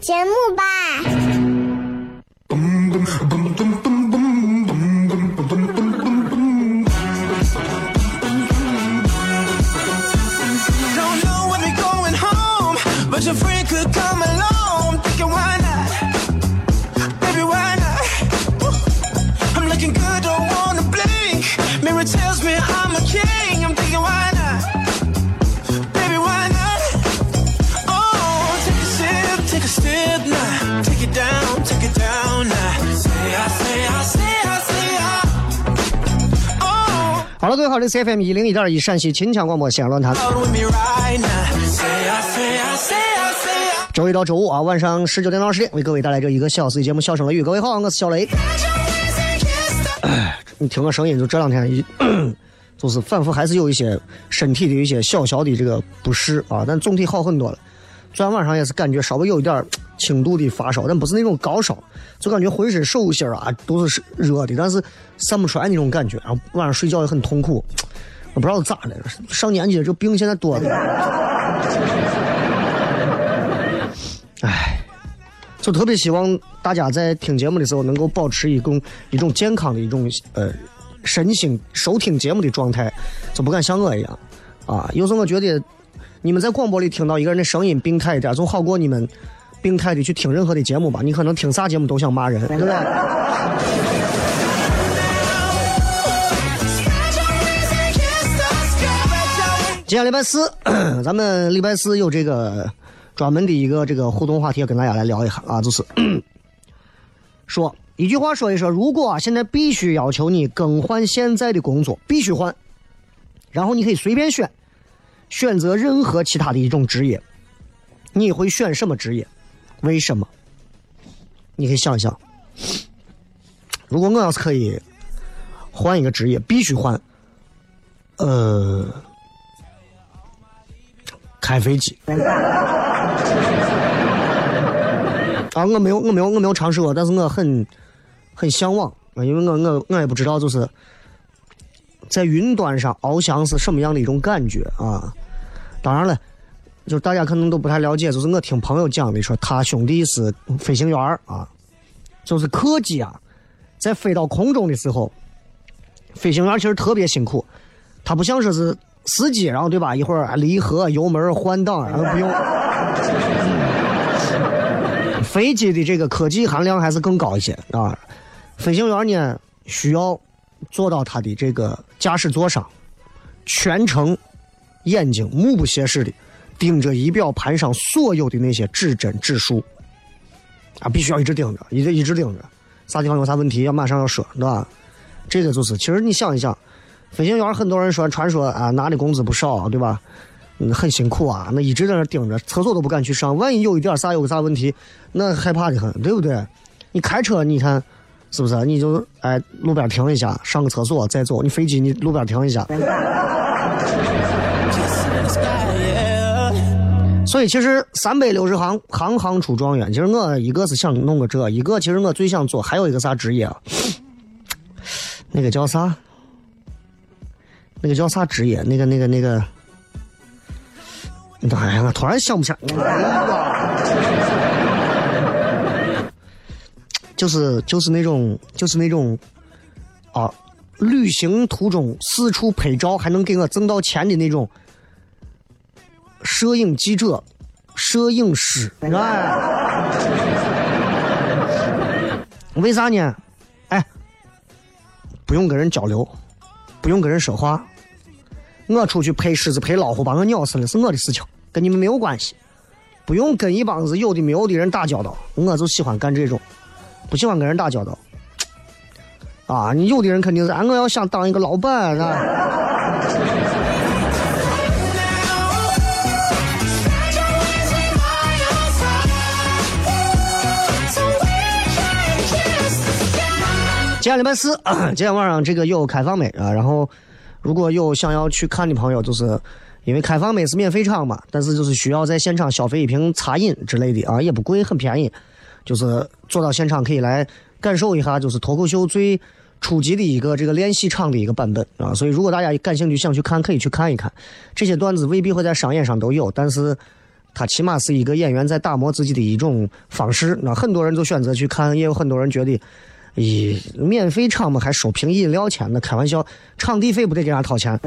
节目吧。C F M 一零一点一陕西秦腔广播西安论坛。周一到周五啊，晚上十九点到二十点，为各位带来这一个小时的节目《笑声雷雨》。各位好，我是小雷。哎，你听个声音，就这两天一，就是反复还是有一些身体的一些小小的这个不适啊，但总体好很多了。昨天晚上也是感觉稍微有一点轻度的发烧，但不是那种高烧，就感觉浑身手心啊都是热的，但是散不出来那种感觉。然后晚上睡觉也很痛苦，我不知道咋的，上年纪了这病现在多的。唉，就特别希望大家在听节目的时候能够保持一种一种健康的一种呃身心收听节目的状态，就不敢像我一样啊。有时候我觉得。你们在广播里听到一个人的声音病态一点，总好过你们病态的去听任何的节目吧。你可能听啥节目都想骂人，对不对？今天礼拜四，咱们礼拜四有这个专门的一个这个互动话题，要跟大家来聊一下啊，就是 说一句话说一说，如果现在必须要求你更换现在的工作，必须换，然后你可以随便选。选择任何其他的一种职业，你会选什么职业？为什么？你可以想一想。如果我要是可以换一个职业，必须换。呃，开飞机。啊，我没有，我没有，我没有尝试过，但是我很很向往啊，因为我我我也不知道，就是在云端上翱翔是什么样的一种感觉啊。当然了，就是大家可能都不太了解，就是我听朋友讲的，说他兄弟是飞行员啊，就是客机啊，在飞到空中的时候，飞行员其实特别辛苦，他不像说是司机，然后对吧？一会儿离合、油门、换挡，然后不用。飞机的这个科技含量还是更高一些啊。飞行员呢，需要坐到他的这个驾驶座上，全程。眼睛目不斜视的盯着仪表盘上所有的那些指针指数，啊，必须要一直盯着，一直一直盯着，啥地方有啥问题要马上要说，对吧？这个就是，其实你想一想，飞行员很多人说传说啊，拿的工资不少，对吧？嗯，很辛苦啊，那一直在那盯着，厕所都不敢去上，万一有一点啥有个啥问题，那害怕的很，对不对？你开车，你看是不是？你就哎路边停一下，上个厕所再走。你飞机你路边停一下。所以其实三百六十行，行行出状元。其实我一个是想弄个这，一个其实我最想做还有一个啥职业啊？那个叫啥？那个叫啥职业？那个那个那个，哎呀，我突然想不起来。就是就是那种就是那种啊，旅行途中四处拍照还能给我挣到钱的那种摄影记者、摄影师，哎，为啥呢？哎，不用跟人交流，不用跟人说话，我出去拍狮子、拍老虎，把我咬死了是我的事情，跟你们没有关系，不用跟一帮子有的没有的人打交道，我就喜欢干这种。不喜欢跟人打交道，啊！你有的人肯定是，啊，我要想当一个老板，是今天礼拜四，今天晚上这个有开放没啊？然后如果有想要去看的朋友，就是因为开放麦是免费场嘛，但是就是需要在现场消费一瓶茶饮之类的啊，也不贵，很便宜。就是坐到现场可以来感受一下，就是脱口秀最初级的一个这个练习场的一个版本啊。所以如果大家感兴趣想去看，可以去看一看。这些段子未必会在商演上都有，但是它起码是一个演员在打磨自己的一种方式。那很多人就选择去看，也有很多人觉得，咦，免费场嘛还收瓶饮料钱？那开玩笑，场地费不得给人家掏钱？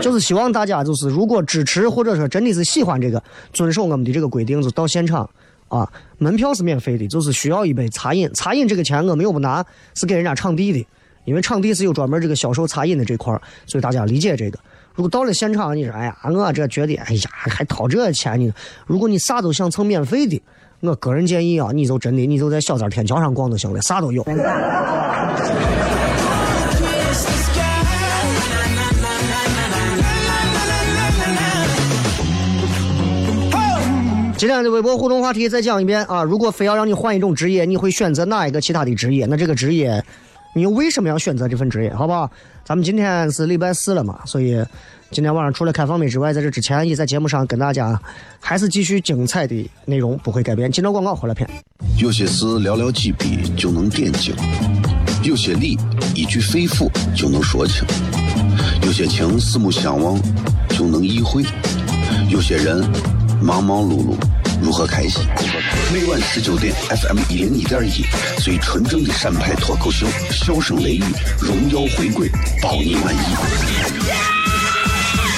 就是希望大家就是，如果支持或者说真的是喜欢这个，遵守我们的这个规定，就到现场啊，门票是免费的，就是需要一杯茶饮。茶饮这个钱我们又不拿，是给人家场地的，因为场地是有专门这个销售茶饮的这块所以大家理解这个。如果到了现场，你说哎呀，我这觉得哎呀还掏这钱呢？如果你啥都想蹭免费的，我个人建议啊，你就真的你就在小寨天桥上逛就行了，啥都有。今天的微博互动话题再讲一遍啊！如果非要让你换一种职业，你会选择哪一个其他的职业？那这个职业，你又为什么要选择这份职业？好不好？咱们今天是礼拜四了嘛，所以今天晚上除了开放美之外，在这之前也在节目上跟大家还是继续精彩的内容不会改变。进到广告回来片。有些事寥寥几笔就能点睛，有些理一句肺腑就能说清，有些情四目相望就能意会，有些人。忙忙碌碌，如何开心？每晚十九点，FM 一零一点一，最纯正的陕派脱口秀，笑声雷雨，荣耀回归，包你满意。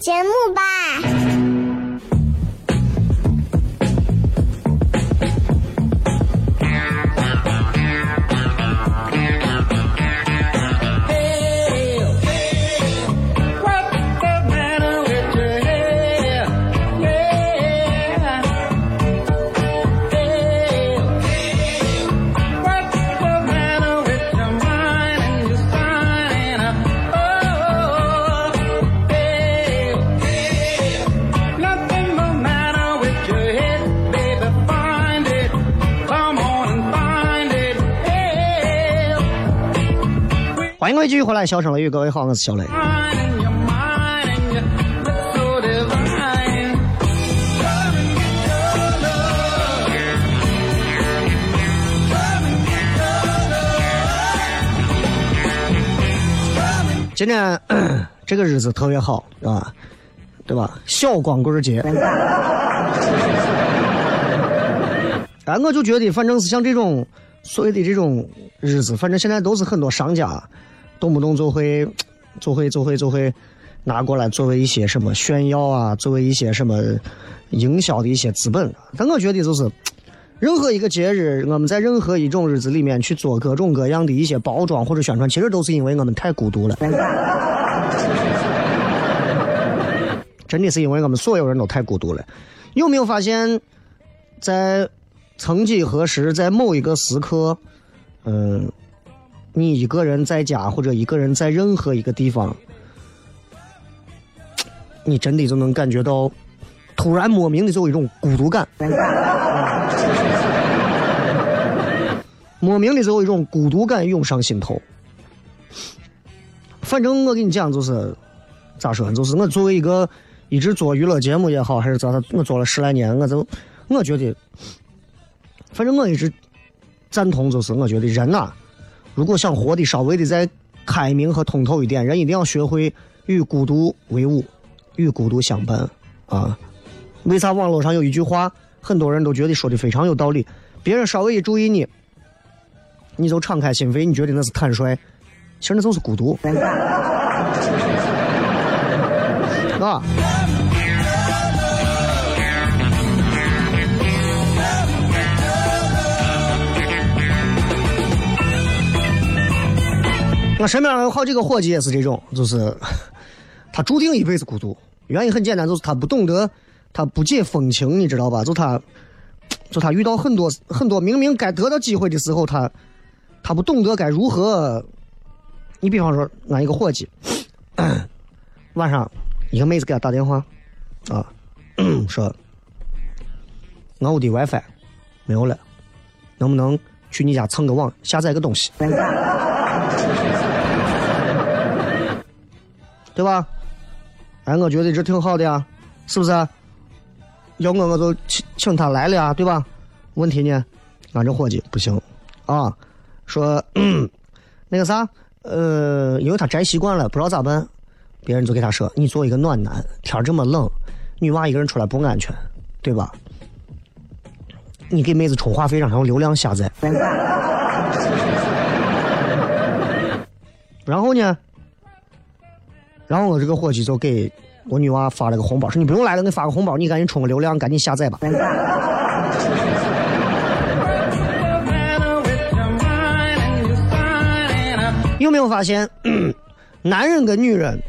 节目吧。欢迎各位继续回来，笑声雷雨，各位好，我是小雷。今天 这个日子特别好，啊，对吧？小光棍节。哎，我就觉得，反正是像这种所谓的这种日子，反正现在都是很多商家。动不动就会就会就会就会拿过来作为一些什么炫耀啊，作为一些什么营销的一些资本。但我觉得就是，任何一个节日，我们在任何一种日子里面去做各种各样的一些包装或者宣传，其实都是因为我们太孤独了。真的是因为我们所有人都太孤独了。有没有发现，在曾几何时，在某一个时刻，嗯，你一个人在家或者一个人在任何一个地方，你真的就能感觉到，突然莫名的就有一种孤独感，莫名的就有一种孤独感涌上心头。反正我跟你讲，就是咋说呢，就是我作为一个。一直做娱乐节目也好，还是咋的，我做了十来年，我就我觉得，反正我一直赞同，就是我觉得人呐，如果想活得稍微的再开明和通透一点，人一定要学会与孤独为伍，与孤独相伴啊。为啥网络上有一句话，很多人都觉得说的非常有道理？别人稍微一注意你，你就敞开心扉，你觉得那是坦率，其实那就是孤独，啊。我身边有好几个伙计也是这种，就是他注定一辈子孤独。原因很简单，就是他不懂得，他不解风情，你知道吧？就他，就他遇到很多很多明明该得到机会的时候，他他不懂得该如何。你比方说，俺一个伙计，晚上一个妹子给他打电话，啊，说俺屋的 WiFi 没有了，能不能去你家蹭个网，下载个东西？对吧？哎，我觉得这挺好的呀，是不是？要我我就请请他来了呀，对吧？问题呢？俺这伙计不行啊，说那个啥，呃，因为他宅习惯了，不知道咋办。别人就给他说：“你做一个暖男，天这么冷，女娃一个人出来不安全，对吧？你给妹子充话费，让她用流量下载。然后呢？”然后我这个伙计就给我女娃发了个红包，说你不用来了，给你发个红包，你赶紧充个流量，赶紧下载吧。有没有发现，男人跟女人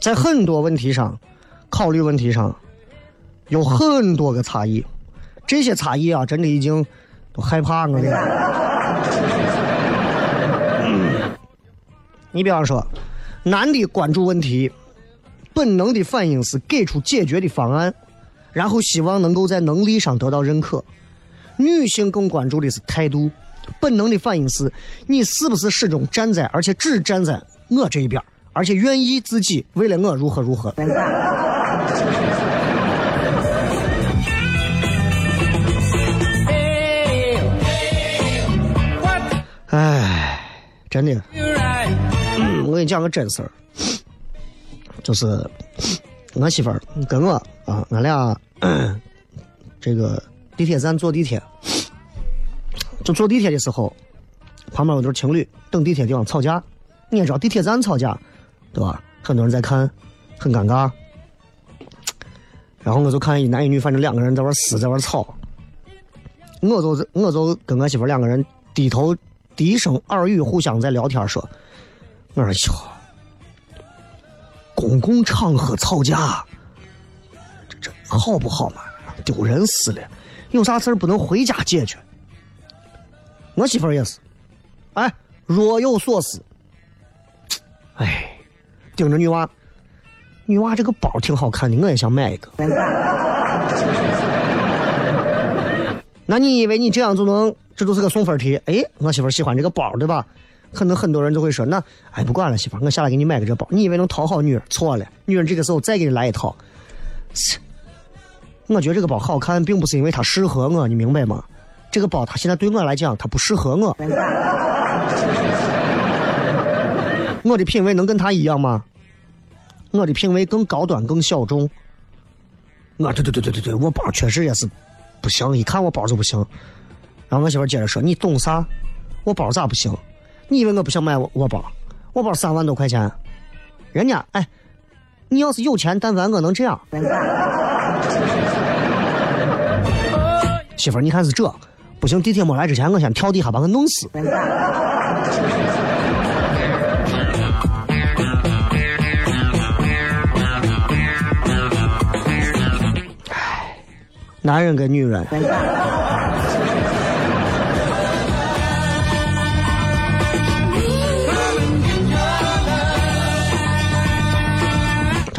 在很多问题上考虑问题上有很多个差异？这些差异啊，真的已经都害怕我了。你比方说。男的关注问题，本能的反应是给出解决的方案，然后希望能够在能力上得到认可。女性更关注的是态度，本能的反应是你是不是始终站在，而且只站在我这一边，而且愿意自己为了我如何如何。哎，真的。我跟你讲个真事儿，就是我媳妇儿跟我啊，俺俩 这个地铁站坐地铁，就坐地铁的时候，旁边有对情侣等地铁地方吵架。你也知道地铁站吵架，对吧？很多人在看，很尴尬。然后我就看一男一女，反正两个人在玩撕，在玩吵。我就我就跟我媳妇两个人低头低声耳语，互相在聊天说。我说：“哟，公共场合吵架，这这好不好嘛？丢人死了！有啥事儿不能回家解决？我媳妇儿也是，哎，若有所思。哎，盯着女娃，女娃这个包挺好看的，我也想买一个。那你以为你这样就能？这就是个送分题。哎，我媳妇儿喜欢这个包，对吧？”可能很多人就会说：“那哎，不管了，媳妇，我下来给你买个这包。你以为能讨好女人？错了，女人这个时候再给你来一套。我觉得这个包好看，并不是因为它适合我，你明白吗？这个包它现在对我来讲，它不适合我。我的品味能跟他一样吗？我的品味更高端，更小众。我对对对对对对，我包确实也是不行，一看我包就不行。然后我媳妇接着说：你懂啥？我包咋不行？”你以为我不想买我我包？我包三万多块钱，人家哎，你要是有钱，但凡我能这样。媳妇儿，你看是这，不行，地铁没来之前，我先跳地下把我弄死。唉，男人跟女人。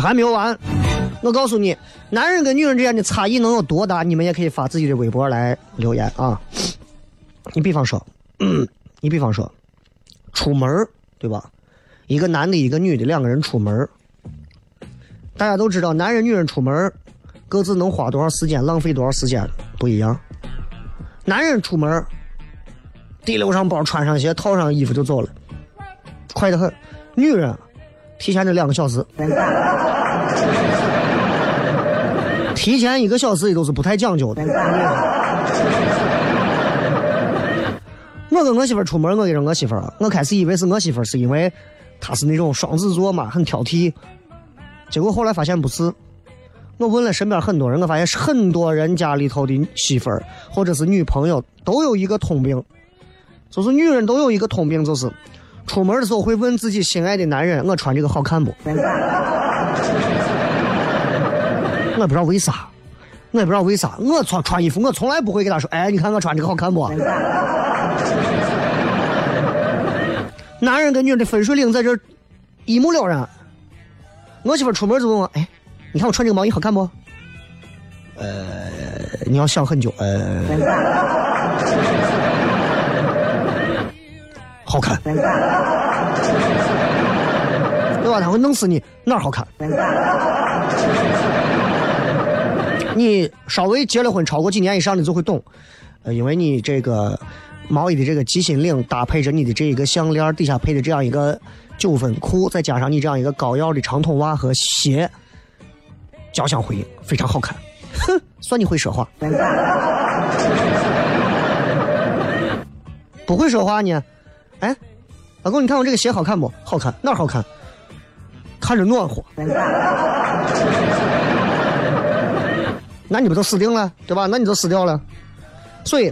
还没有完，我告诉你，男人跟女人之间的差异能有多大？你们也可以发自己的微博来留言啊。你比方说，你比方说，出门对吧？一个男的，一个女的，两个人出门大家都知道，男人、女人出门各自能花多少时间，浪费多少时间不一样。男人出门儿提溜上包，穿上鞋，套上衣服就走了，快得很。女人提前这两个小时，提前一个小时也都是不太讲究的。我跟我媳妇出门，我跟着我媳妇，我开始以为是我媳妇，是因为她是那种双子座嘛，很挑剔。结果后来发现不是。我问了身边很多人，我发现是很多人家里头的媳妇儿或者是女朋友都有一个通病，就是女人都有一个通病，就是出门的时候会问自己心爱的男人：“我穿这个好看不？” 我不知道为啥，我也不知道为啥，我穿穿衣服我从来不会给他说：“哎，你看我穿这个好看不？” 男人跟女人的分水岭在这一目了然。我媳妇出门就问我：“哎，你看我穿这个毛衣好看不？”呃，你要想很久，呃，对吧？他会弄死你，哪儿好看？你稍微结了婚超过几年以上的就会懂，呃，因为你这个毛衣的这个鸡心领搭配着你的这一个项链，底下配的这样一个九分裤，再加上你这样一个高腰的长筒袜和鞋，交相辉映，非常好看。哼，算你会说话。不会说话呢？哎，老公，你看我这个鞋好看不？好看，哪好看？看着暖和。那你不就死定了，对吧？那你就死掉了。所以，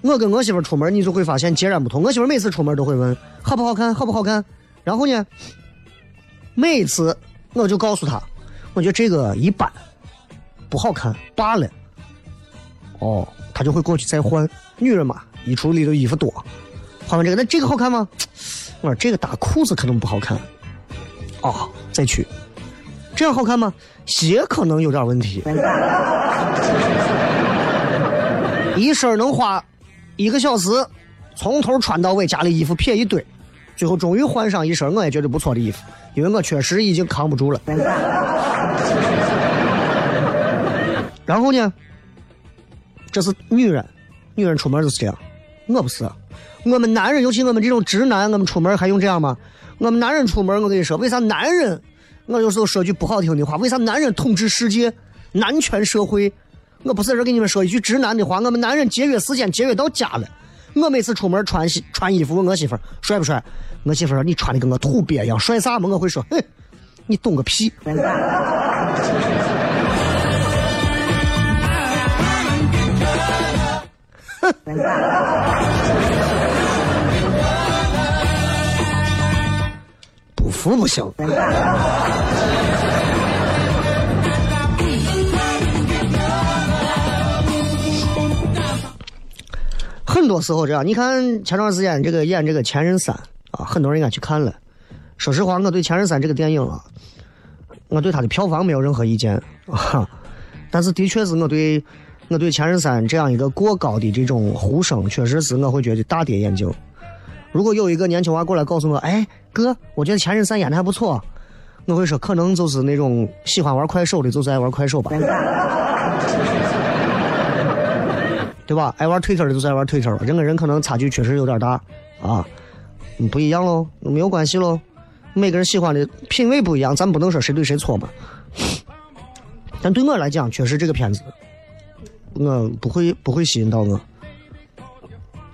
我跟我媳妇出门，你就会发现截然不同。我媳妇每次出门都会问好不好看，好不好看。然后呢，每次我就告诉她，我觉得这个一般，不好看罢了。哦，她就会过去再换。女人嘛，衣橱里的衣服多，换完这个，那这个好看吗？我说这个搭裤子可能不好看。哦，再去。这样好看吗？鞋可能有点问题。一身能花一个小时，从头穿到尾，家里衣服撇一堆，最后终于换上一身我也觉得不错的衣服，因为我确实已经扛不住了。然后呢，这是女人，女人出门就是这样，我不是。我们男人，尤其我们这种直男，我们出门还用这样吗？我们男人出门，我跟你说，为啥男人？我有时候说句不好听的话，为啥男人统治世界，男权社会？我不是在这跟你们说一句直男的话，我们男人节约时间节约到家了。我每次出门穿西穿衣服，问我媳妇帅不帅？我媳妇说你穿的跟个土鳖一样，帅啥嘛？我会说，哼，你懂个屁。哼 服不行。很多时候这样，你看前段时间这个演这个《前任三》啊，很多人应该去看了。说实话，我对《前任三》这个电影啊，我对它的票房没有任何意见啊，但是的确是我对我对《前任三》这样一个过高的这种呼声，确实是我会觉得大跌眼镜。如果有一个年轻娃过来告诉我，哎哥，我觉得《前任三》演的还不错，我会说可能就是那种喜欢玩快手的，就是爱玩快手吧。对吧？爱玩推特的就是爱玩推特，人跟人可能差距确实有点大啊，不一样喽，没有关系喽。每个人喜欢的品味不一样，咱不能说谁对谁错嘛。但对我来讲，确实这个片子，我不会不会吸引到我。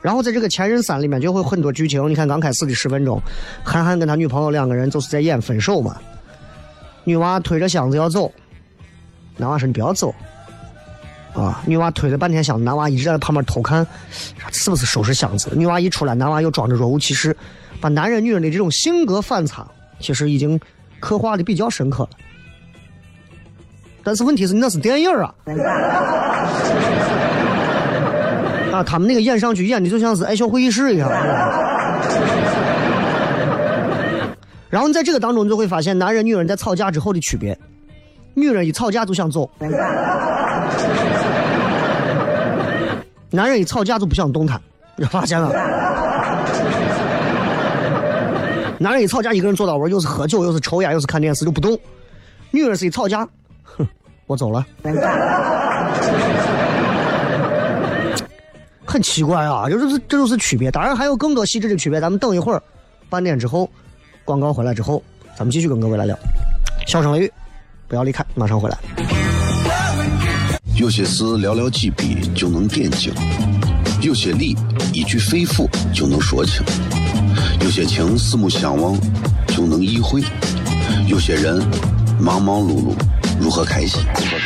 然后在这个《前任三》里面就会很多剧情，你看刚开始的十分钟，韩寒跟他女朋友两个人就是在演分手嘛。女娃推着箱子要走，男娃说你不要走。啊，女娃推了半天箱子，男娃一直在旁边偷看，是不是收拾箱子？女娃一出来，男娃又装着若无其事，把男人女人的这种性格反差，其实已经刻画的比较深刻了。但是问题是，那是电影啊。他们那个演上去演的就像是爱笑会议室一样。然后你在这个当中，你就会发现男人女人在吵架之后的区别。女人一吵架就想走，男人一吵架就不想动弹，你发现了？男人一吵架，一个人坐到玩，又是喝酒，又是抽烟，又是看电视，就不动。女人是一吵架，哼，我走了。很奇怪啊，就是这就是区别。当然还有更多细致的区别，咱们等一会儿，半点之后，广告回来之后，咱们继续跟各位来聊。笑声雷雨，不要离开，马上回来。有些事寥寥几笔就能点睛，有些理一句肺腑就能说清，有些情四目相望就能意会，有些人忙忙碌碌。如何开心？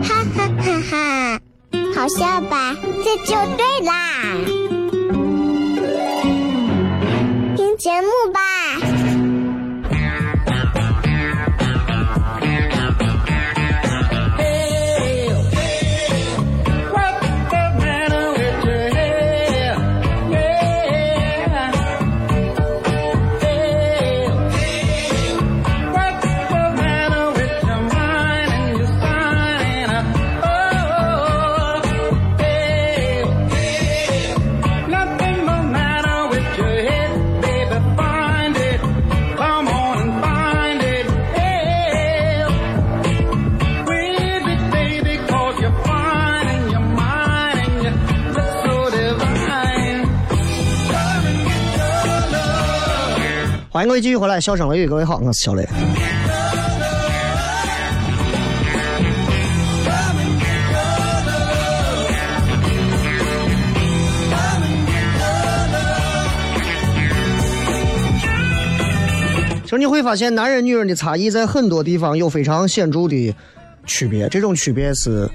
哈哈哈哈，好笑吧？这就对啦，听节目吧。欢迎各位继续回来，笑声雷雨，各位好，我是小雷。其实你会发现，男人女人的差异在很多地方有非常显著的区别。这种区别是，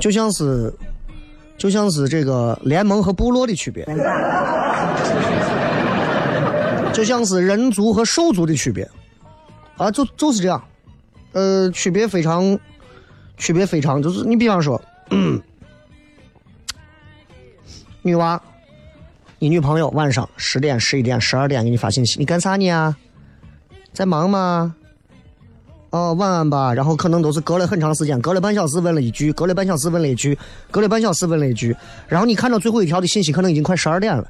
就像是，就像是这个联盟和部落的区别。就像是人族和兽族的区别，啊，就就是这样，呃，区别非常，区别非常，就是你比方说，女娃，你女朋友晚上十点、十一点、十二点给你发信息，你干啥呢？在忙吗？哦，晚安吧。然后可能都是隔了很长时间，隔了半小时问了一句，隔了半小时问了一句，隔了半小时问了一句。然后你看到最后一条的信息，可能已经快十二点了。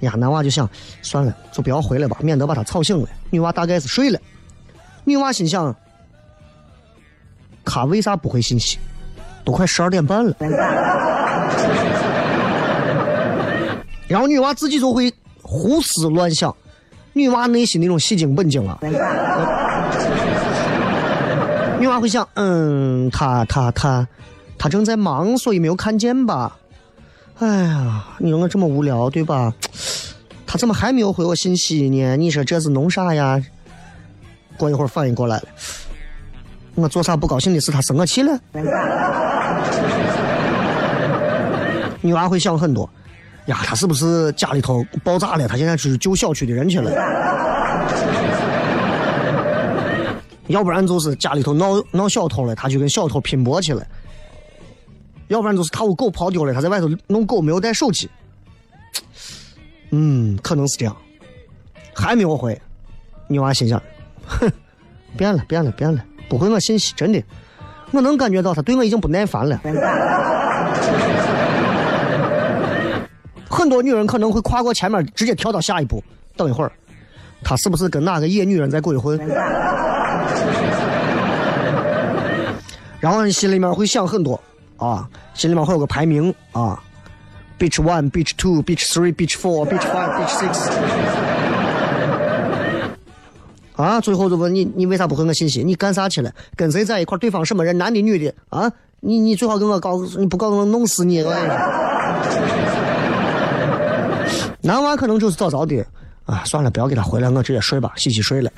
呀，男娃就想，算了，就不要回来吧，免得把他吵醒了。女娃大概是睡了。女娃心想，他为啥不回信息？都快十二点半了。然后女娃自己就会胡思乱想，女娃内心那种戏精本精啊。女娃会想，嗯，他他他，他正在忙，所以没有看见吧？哎呀，你说我这么无聊，对吧？他怎么还没有回我信息呢？你说这是弄啥呀？过一会儿反应过来了，我做啥不高兴的事，他生我气了？女娃会想很多，呀，他是不是家里头爆炸了？他现在去救小区的人去了。要不然就是家里头闹闹小偷了，他去跟小偷拼搏去了。要不然就是他屋狗跑丢了，他在外头弄狗没有带手机。嗯，可能是这样。还没有回，女娃心想：哼，变了，变了，变了，不回我信息，真的，我能感觉到他对我已经不耐烦了。很多女人可能会跨过前面，直接跳到下一步。等一会儿，他是不是跟哪个野女人在鬼混？然后你心里面会想很多啊，心里面会有个排名啊，beach one，beach two，beach three，beach four，beach five，beach six。啊，最后就问你，你为啥不回我信息？你干啥去了？跟谁在一块？对方什么人？男的女的？啊，你你最好跟我告诉，你不告诉我弄死你！哎 男娃可能就是早早的啊，算了，不要给他回来，我直接睡吧，洗洗睡了。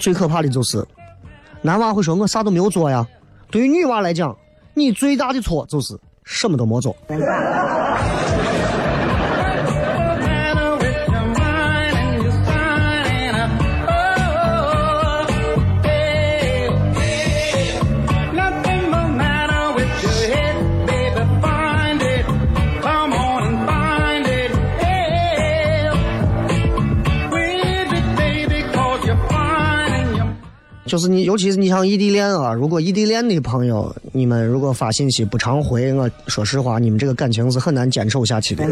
最可怕的就是，男娃会说我啥都没有做呀。对于女娃来讲，你最大的错就是什么都没做。就是你，尤其是你像异地恋啊，如果异地恋的朋友，你们如果发信息不常回，我说实话，你们这个感情是很难坚守下去的。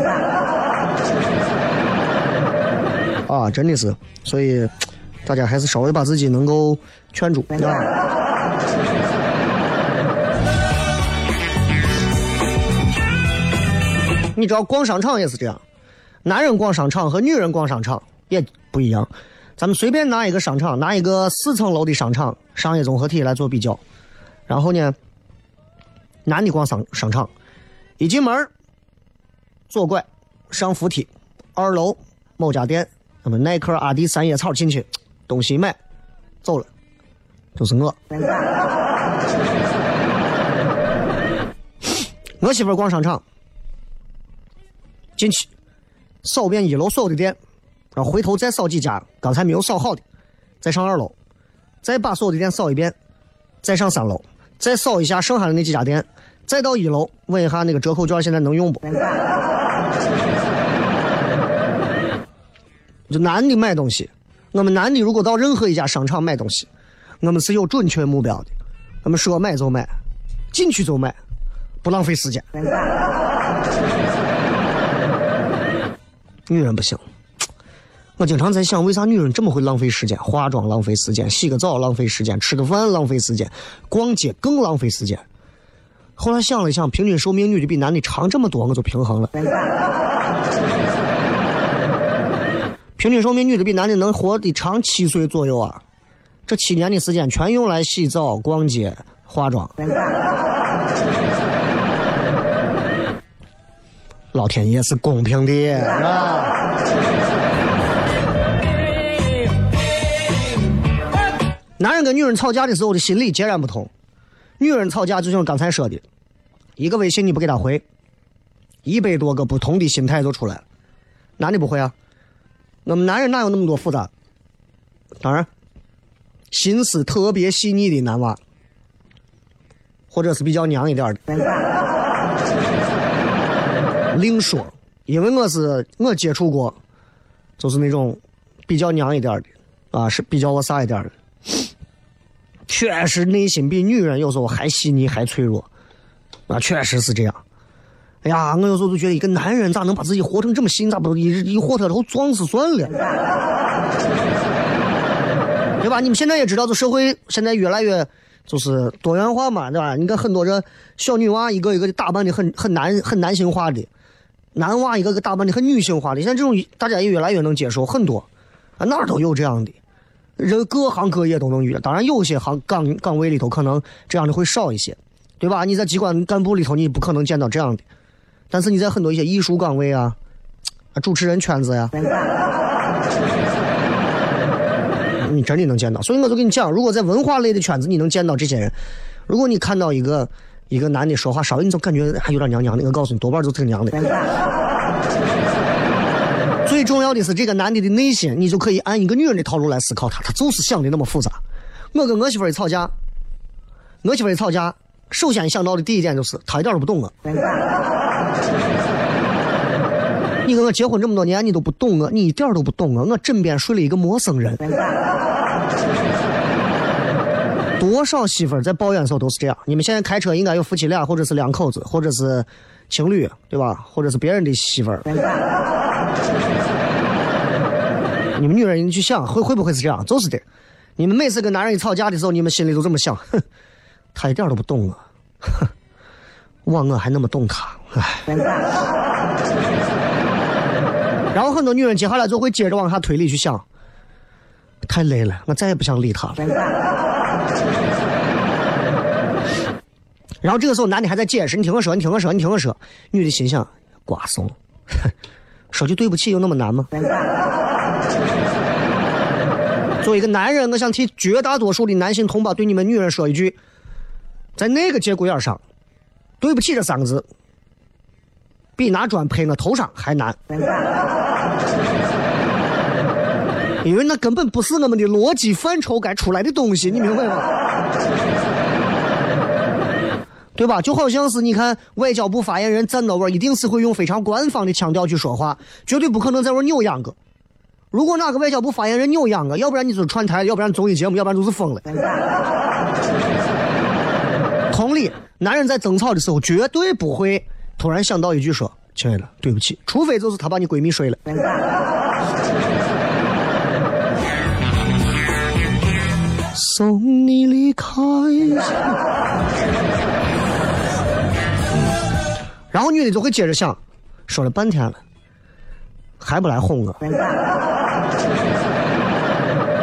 啊，真的是，所以大家还是稍微把自己能够劝住。你知道逛商场也是这样，男人逛商场和女人逛商场也不一样。咱们随便拿一个商场，拿一个四层楼的商场商业综合体来做比较，然后呢，男的逛商商场，一进门左拐上扶梯，二楼某家店，那么耐克、阿迪、三叶草进去，东西买，走了，就是我。我媳妇逛商场，进去扫遍一楼所有的店。然后回头再扫几家刚才没有扫好的，再上二楼，再把所有的店扫一遍，再上三楼，再扫一下剩下的那几家店，再到一楼问一下那个折扣券现在能用不？就男的买东西，我们男的如果到任何一家商场买东西，我们是有准确目标的，我们说买就买，进去就买，不浪费时间。女人不行。我经常在想，为啥女人这么会浪费时间？化妆浪费时间，洗个澡浪费时间，吃个饭浪费时间，逛街更浪费时间。后来想了想，平均寿命女的比男的长这么多，我就平衡了。平均寿命女的比男的能活的长七岁左右啊！这七年的时间全用来洗澡、逛街、化妆。老天爷是公平的啊！跟女人吵架的时候的心理截然不同，女人吵架就像刚才说的，一个微信你不给她回，一百多个不同的心态就出来了。男的不会啊，我们男人哪有那么多复杂？当然，心思特别细腻的男娃，或者是比较娘一点的，另说。因为我是我接触过，就是那种比较娘一点的，啊，是比较我啥一点的。确实，内心比女人有时候还细腻、还脆弱，啊，确实是这样。哎呀，我有时候就觉得一个男人咋能把自己活成这么细？咋不一一活他之后撞死算了？对吧？你们现在也知道，这社会现在越来越就是多元化嘛，对吧？你看很多这小女娃一个一个的打扮的很很男很男性化的，男娃一个个打扮的很女性化的，像这种大家也越来越能接受，很多啊哪儿都有这样的。人各行各业都能遇到，当然有些行岗岗位里头可能这样的会少一些，对吧？你在机关干部里头，你不可能见到这样的，但是你在很多一些艺术岗位啊，啊，主持人圈子呀，你真的能见到。所以我就跟你讲，如果在文化类的圈子，你能见到这些人；如果你看到一个一个男的说话稍微你就感觉还有点娘娘的，我告诉你，多半都挺娘的。最重要的是这个男的的内心，你就可以按一个女人的套路来思考他，他就是想的那么复杂。我跟我媳妇儿一吵架，我媳妇一吵架，首先想到的第一点就是他一点都不懂我。你跟我结婚这么多年，你都不懂我，你一点都不懂我，我枕边睡了一个陌生人。多少媳妇儿在抱怨的时候都是这样。你们现在开车应该有夫妻俩，或者是两口子，或者是情侣，对吧？或者是别人的媳妇儿。你们女人，你去想，会会不会是这样？就是的。你们每次跟男人一吵架的时候，你们心里都这么想：哼，他一点都不懂我，哼，忘我还那么懂他，唉。然后很多女人接下来就会接着往下推理去想，太累了，我再也不想理他了。然后这个时候男的还在解释，你听我说，你听我说，你听我说，女的心想：瓜怂，说句对不起有那么难吗？作为一个男人，我想替绝大多数的男性同胞对你们女人说一句：在那个节骨眼上，对不起这三个字，比拿砖拍我头上还难。因为那根本不是我们的逻辑范畴该出来的东西，你明白吗？对吧？就好像是你看，外交部发言人站到位，一定是会用非常官方的腔调去说话，绝对不可能在那扭秧歌。如果哪个外交部发言人扭秧歌，要不然你就是串台，要不然综艺节目，要不然就是疯了。同理，男人在争吵的时候，绝对不会突然想到一句说：“亲爱的，对不起。”除非就是他把你闺蜜睡了。送你离开。然后女的就会接着想，说了半天了，还不来哄我？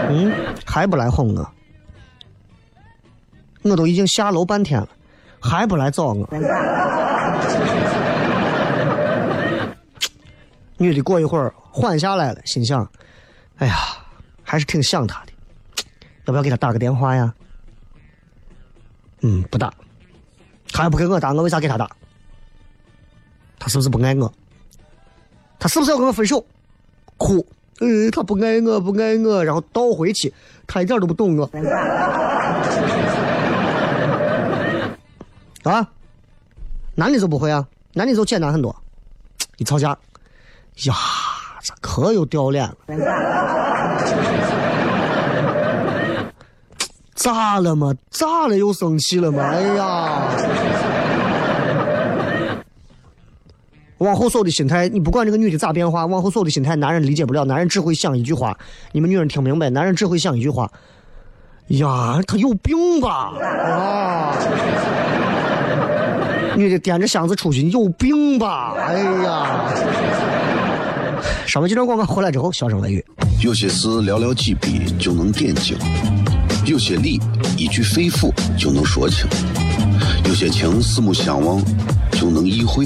嗯，还不来哄我？我都已经下楼半天了，还不来找我？女的过一会儿缓下来了，心想：哎呀，还是挺想他的。要不要给他打个电话呀？嗯，不打。他还不给我打，我为啥给他打？他是不是不爱我？他是不是要跟我分手？哭，呃，他不爱我，不爱我，然后倒回去，他一点都不懂我。啊？男的就不会啊？男的就简单很多。一吵架，呀，这可有掉脸了。咋了嘛？咋了？又生气了吗？哎呀！往后所有的心态，你不管这个女的咋变化，往后所有的心态，男人理解不了，男人只会想一句话，你们女人听明白？男人只会想一句话：呀，他有病吧？啊！女的掂着箱子出去，有病吧？哎呀！稍微这段广告回来之后，笑声雷雨。有些事寥寥几笔就能点睛。有些理一句肺腑就能说清，有些情四目相望就能意会，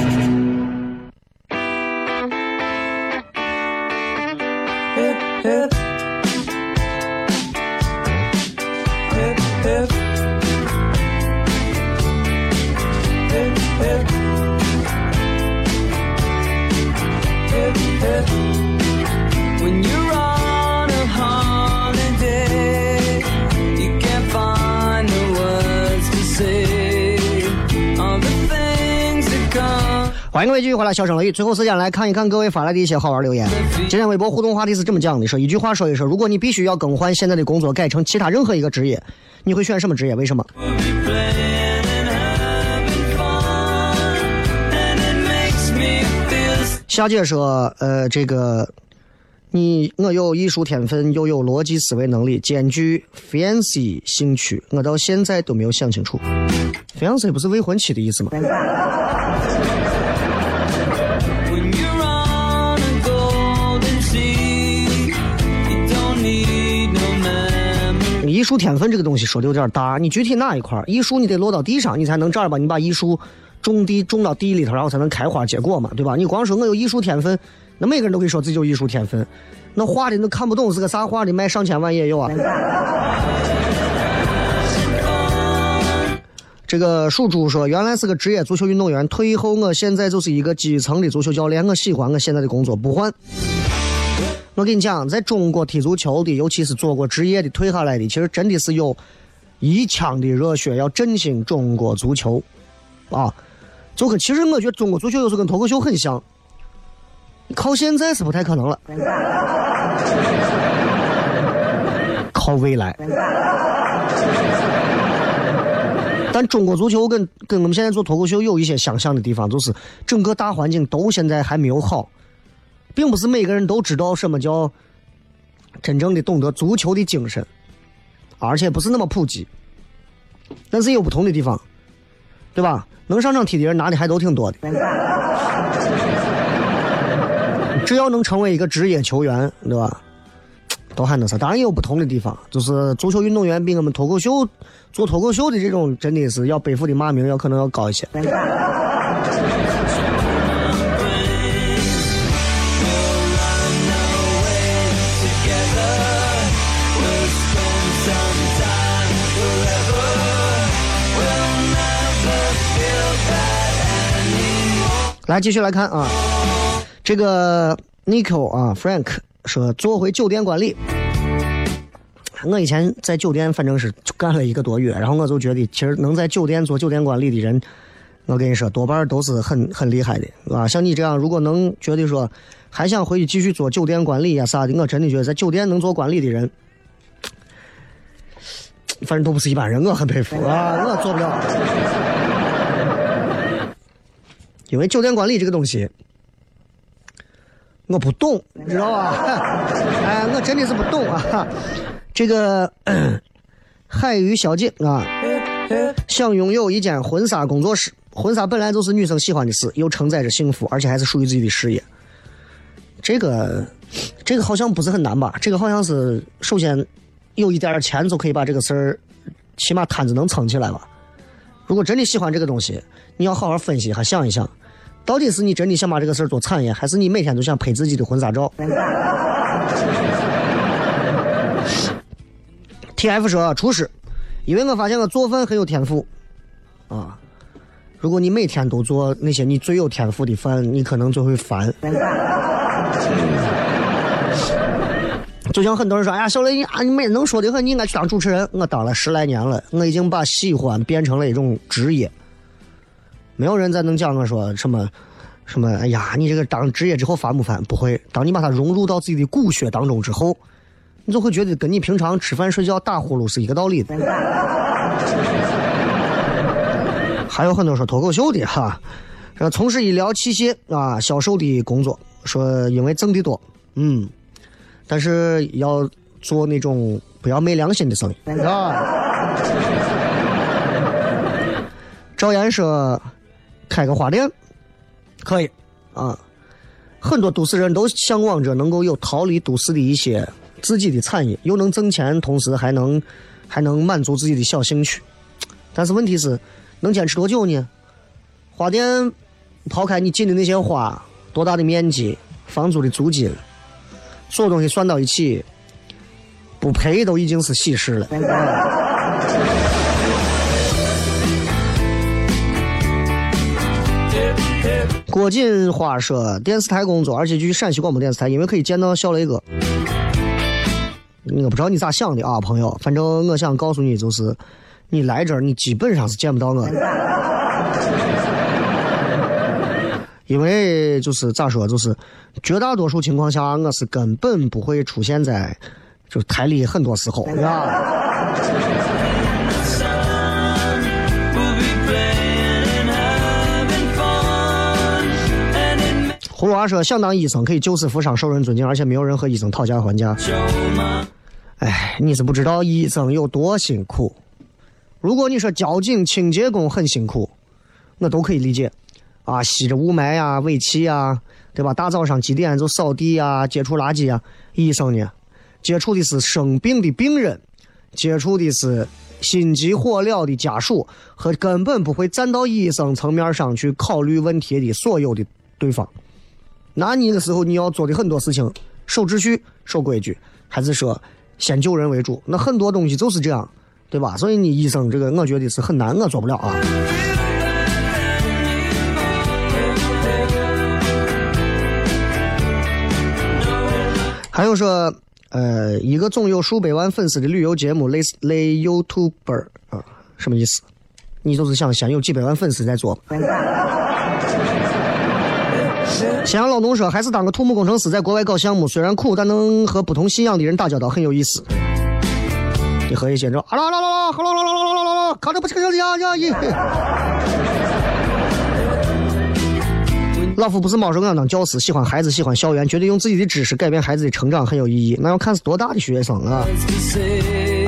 欢迎各位继续回来，笑声雷雨。最后时间来看一看各位发来的一些好玩留言。今天微博互动话题是这么讲的：说一句话说一说，如果你必须要更换现在的工作，改成其他任何一个职业，你会选什么职业？为什么？夏姐说：“呃，这个你我有艺术天分，又有逻辑思维能力，兼具 fancy 兴趣，我到现在都没有想清楚。fancy 不是未婚妻的意思吗？艺术天分这个东西说的有点大，你具体哪一块艺术你得落到地上，你才能正儿八经把艺术。”种地种到地里头，然后才能开花结果嘛，对吧？你光说我有艺术天分，那每个人都可以说自己有艺术天分。那画的那看不懂是个啥画的，卖上千万也有啊。这个属猪说，原来是个职业足球运动员，退役后我现在就是一个基层的足球教练，我喜欢我现在的工作，不换。我跟你讲，在中国踢足球的，尤其是做过职业的、退下来的，其实真的是有一腔的热血，要振兴中国足球啊。就跟其实我觉得中国足球有时候跟脱口秀很像，靠现在是不太可能了，靠未来。但中国足球跟跟我们现在做脱口秀有一些相像的地方，就是整个大环境都现在还没有好，并不是每个人都知道什么叫真正的懂得足球的精神，而且不是那么普及，但是有不同的地方，对吧？能上场踢的人拿的还都挺多的，只要能成为一个职业球员，对吧？都还能啥？当然也有不同的地方，就是足球运动员比我们脱口秀做脱口秀的这种真的是要背负的骂名要可能要高一些。来继续来看啊，这个 Nico 啊，Frank 说做回酒店管理。我以前在酒店反正是干了一个多月，然后我就觉得，其实能在酒店做酒店管理的人，我跟你说，多半都是很很厉害的，啊。像你这样，如果能觉得说还想回去继续做酒店管理呀啥的，我真的觉得在酒店能做管理的人，反正都不是一般人，我很佩服啊，我做不了。因为酒店管理这个东西，我不懂，你知道吧？哎，我真的是不懂啊！这个海鱼小姐啊，想拥有一间婚纱工作室。婚纱本来就是女生喜欢的事，又承载着幸福，而且还是属于自己的事业。这个，这个好像不是很难吧？这个好像是首先有一点钱就可以把这个事儿，起码摊子能撑起来吧？如果真的喜欢这个东西，你要好好分析一下，想一想。到底是你真的想把这个事儿做产业，还是你每天都想拍自己的婚纱照？T F 说厨师，因为我发现我做饭很有天赋啊。如果你每天都做那些你最有天赋的饭，你可能就会烦。就像很多人说：“哎呀，小雷，你啊，你每能说的很，你应该去当主持人。”我当了十来年了，我已经把喜欢变成了一种职业。没有人再能讲我说什么，什么？哎呀，你这个当职业之后烦不烦？不会。当你把它融入到自己的骨血当中之后，你就会觉得跟你平常吃饭睡觉打呼噜是一个道理的。还有很多说脱口秀的哈，说从事医疗器械啊销售的工作，说因为挣的多，嗯，但是要做那种不要昧良心的生意啊。赵岩说。开个花店，可以，啊，很多都市人都向往着能够有逃离都市的一些自己的产业，又能挣钱，同时还能还能满足自己的小兴趣。但是问题是，能坚持多久呢？花店抛开你进的那些花，多大的面积，房租的租金，所有东西算到一起，不赔都已经是喜事了。郭锦花说：“电视台工作，而且去陕西广播电视台，因为可以见到小雷哥。我不知道你咋想的啊，朋友。反正我想告诉你，就是你来这儿，你基本上是见不到我的，因为就是咋说，就是绝大多数情况下，我是根本不会出现在就台里很多时候，对吧？娃说：“想当医生可以救死扶伤，受人尊敬，而且没有人和医生讨价还价。”哎，你是不知道医生有多辛苦。如果你说交警、清洁工很辛苦，我都可以理解。啊，吸着雾霾呀、尾气呀，对吧？大早上几点就扫地呀、接触垃圾呀。医生呢，接触的是生病的病人，接触的是心急火燎的家属和根本不会站到医生层面上去考虑问题的所有的对方。拿你的时候，你要做的很多事情，守秩序、守规矩，还是说先救人为主？那很多东西就是这样，对吧？所以你医生这个，我觉得是很难，我做不了啊。还有说，呃，一个总有数百万粉丝的旅游节目，类似类 YouTuber 啊，什么意思？你就是想先有几百万粉丝再做。咸阳老农说：“还是当个土木工程师，在国外搞项目，虽然苦，但能和不同信仰的人打交道，很有意思。”你何以见着？啊啦啦啦啦，啊啦啦啦啦啦啦啦，看着不情呀呀咦！老夫不是猫说，我想当教师，喜欢孩子，喜欢校园，觉得用自己的知识改变孩子的成长很有意义。那要看是多大的学生啊！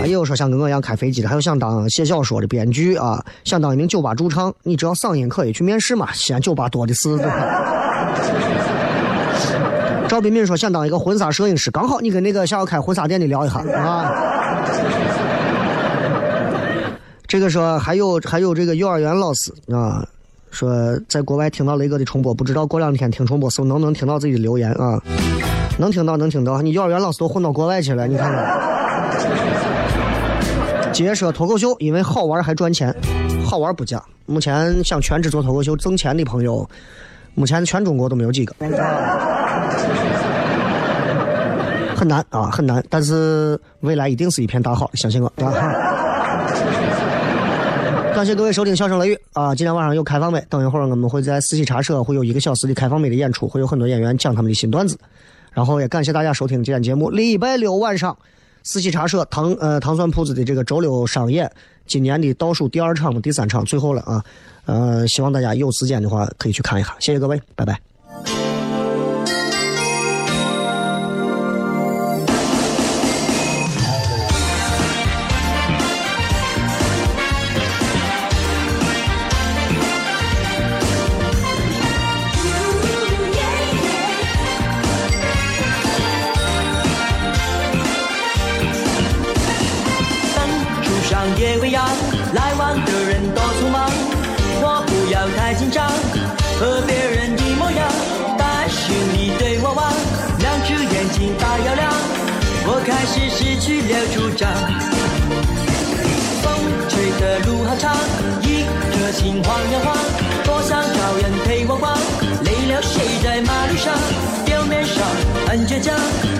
也有，说想跟我一样开飞机的，还有想当写小说的编剧啊，想当一名酒吧驻唱，你只要嗓音可以去面试嘛。西安酒吧多的是。赵彬彬说想当一个婚纱摄影师，刚好你跟那个想要开婚纱店的聊一下啊。这个说还有还有这个幼儿园老师啊，说在国外听到雷哥的重播，不知道过两天听重播时候能不能听到自己的留言啊？能听到能听到，你幼儿园老师都混到国外去了，你看看。接说脱口秀，因为好玩还赚钱，好玩不假。目前想全职做脱口秀挣钱的朋友，目前全中国都没有几个，很难啊，很难。但是未来一定是一片大好，相信我。感谢各位收听《笑声雷雨》啊！今天晚上有开放麦，等一会儿我们会在四喜茶社会有一个小时的开放麦的演出，会有很多演员讲他们的新段子。然后也感谢大家收听今天节目，礼拜六晚上。四喜茶社糖呃糖蒜铺子的这个周六商演，今年的倒数第二场第三场最后了啊，呃，希望大家有时间的话可以去看一下，谢谢各位，拜拜。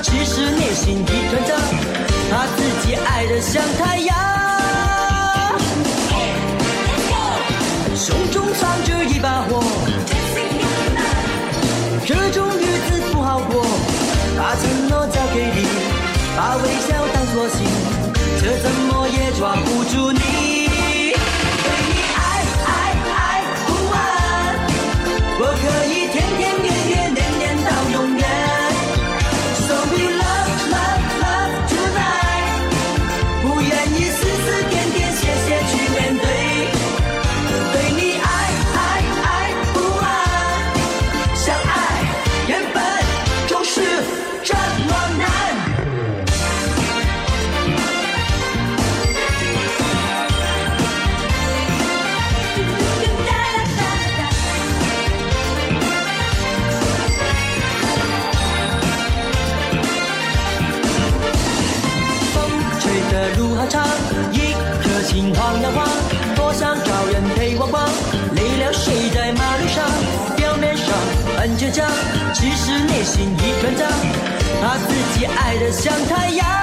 其实内心一团糟，怕自己爱的像太阳。把自己爱得像太阳。